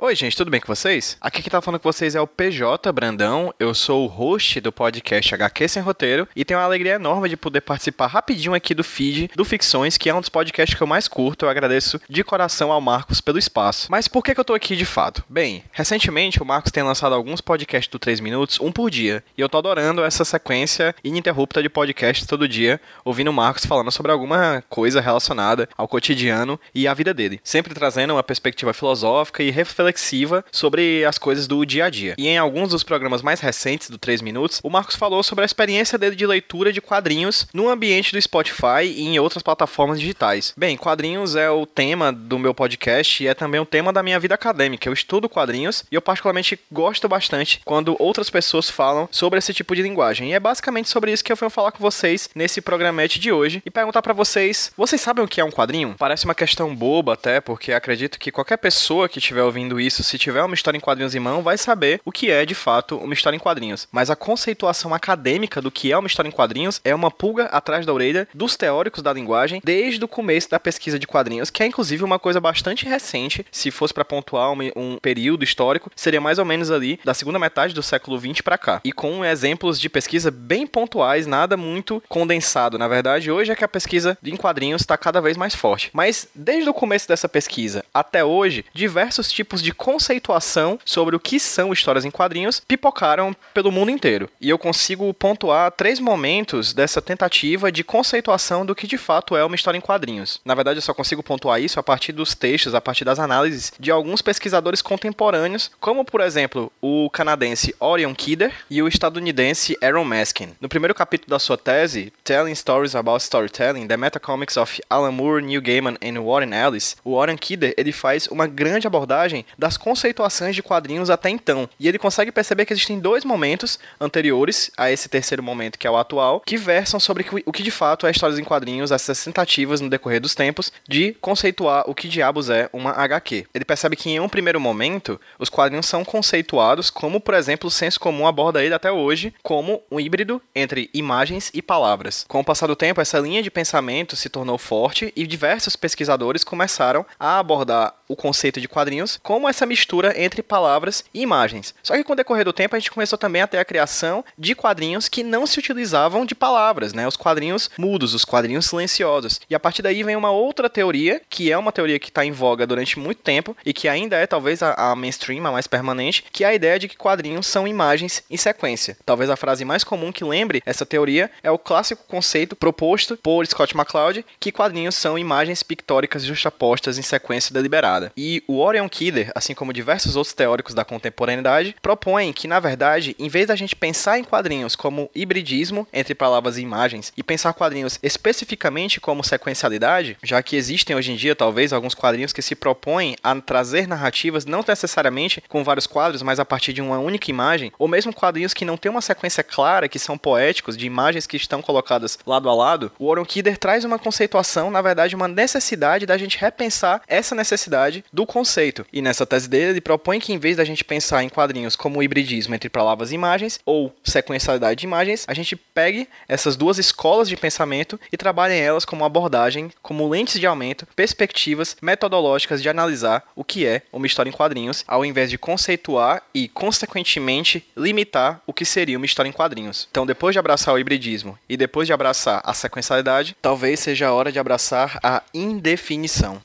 Oi, gente, tudo bem com vocês? Aqui quem tá falando com vocês é o PJ Brandão. Eu sou o host do podcast HQ Sem Roteiro e tenho uma alegria enorme de poder participar rapidinho aqui do feed do Ficções, que é um dos podcasts que eu mais curto. Eu agradeço de coração ao Marcos pelo espaço. Mas por que, que eu tô aqui de fato? Bem, recentemente o Marcos tem lançado alguns podcasts do 3 minutos, um por dia, e eu tô adorando essa sequência ininterrupta de podcasts todo dia, ouvindo o Marcos falando sobre alguma coisa relacionada ao cotidiano e à vida dele, sempre trazendo uma perspectiva filosófica e reflexiva reflexiva sobre as coisas do dia a dia. E em alguns dos programas mais recentes do 3 Minutos, o Marcos falou sobre a experiência dele de leitura de quadrinhos no ambiente do Spotify e em outras plataformas digitais. Bem, quadrinhos é o tema do meu podcast e é também o tema da minha vida acadêmica. Eu estudo quadrinhos e eu particularmente gosto bastante quando outras pessoas falam sobre esse tipo de linguagem. E é basicamente sobre isso que eu venho falar com vocês nesse programete de hoje e perguntar para vocês: vocês sabem o que é um quadrinho? Parece uma questão boba até, porque acredito que qualquer pessoa que estiver ouvindo isso, se tiver uma história em quadrinhos em mão, vai saber o que é de fato uma história em quadrinhos. Mas a conceituação acadêmica do que é uma história em quadrinhos é uma pulga atrás da orelha dos teóricos da linguagem desde o começo da pesquisa de quadrinhos, que é inclusive uma coisa bastante recente. Se fosse para pontuar um, um, período histórico, seria mais ou menos ali da segunda metade do século 20 para cá. E com exemplos de pesquisa bem pontuais, nada muito condensado. Na verdade, hoje é que a pesquisa em quadrinhos está cada vez mais forte. Mas desde o começo dessa pesquisa até hoje, diversos tipos de de conceituação sobre o que são histórias em quadrinhos pipocaram pelo mundo inteiro. E eu consigo pontuar três momentos dessa tentativa de conceituação do que de fato é uma história em quadrinhos. Na verdade, eu só consigo pontuar isso a partir dos textos, a partir das análises de alguns pesquisadores contemporâneos, como por exemplo o canadense Orion Kidder e o estadunidense Aaron Maskin. No primeiro capítulo da sua tese, Telling Stories About Storytelling: The Metacomics of Alan Moore, Neil Gaiman and Warren Ellis, o Orion Kidder ele faz uma grande abordagem das conceituações de quadrinhos até então. E ele consegue perceber que existem dois momentos anteriores a esse terceiro momento, que é o atual, que versam sobre o que de fato é histórias em quadrinhos, essas tentativas no decorrer dos tempos de conceituar o que diabos é uma HQ. Ele percebe que em um primeiro momento, os quadrinhos são conceituados como, por exemplo, o senso comum aborda ele até hoje, como um híbrido entre imagens e palavras. Com o passar do tempo, essa linha de pensamento se tornou forte e diversos pesquisadores começaram a abordar o conceito de quadrinhos como essa mistura entre palavras e imagens. Só que com o decorrer do tempo a gente começou também a ter a criação de quadrinhos que não se utilizavam de palavras, né? Os quadrinhos mudos, os quadrinhos silenciosos. E a partir daí vem uma outra teoria, que é uma teoria que está em voga durante muito tempo e que ainda é talvez a, a mainstream, a mais permanente, que é a ideia de que quadrinhos são imagens em sequência. Talvez a frase mais comum que lembre essa teoria é o clássico conceito proposto por Scott McCloud, que quadrinhos são imagens pictóricas justapostas em sequência deliberada. E o Orion Kidder, assim como diversos outros teóricos da contemporaneidade, propõem que, na verdade, em vez da gente pensar em quadrinhos como hibridismo entre palavras e imagens e pensar quadrinhos especificamente como sequencialidade, já que existem hoje em dia talvez alguns quadrinhos que se propõem a trazer narrativas não necessariamente com vários quadros, mas a partir de uma única imagem, ou mesmo quadrinhos que não têm uma sequência clara, que são poéticos, de imagens que estão colocadas lado a lado, o Warren Kidder traz uma conceituação, na verdade, uma necessidade da gente repensar essa necessidade do conceito. E nessa tese dele, ele propõe que em vez da gente pensar em quadrinhos como o hibridismo entre palavras e imagens, ou sequencialidade de imagens, a gente pegue essas duas escolas de pensamento e trabalhe elas como abordagem, como lentes de aumento, perspectivas metodológicas de analisar o que é uma história em quadrinhos, ao invés de conceituar e, consequentemente, limitar o que seria uma história em quadrinhos. Então, depois de abraçar o hibridismo e depois de abraçar a sequencialidade, talvez seja a hora de abraçar a indefinição.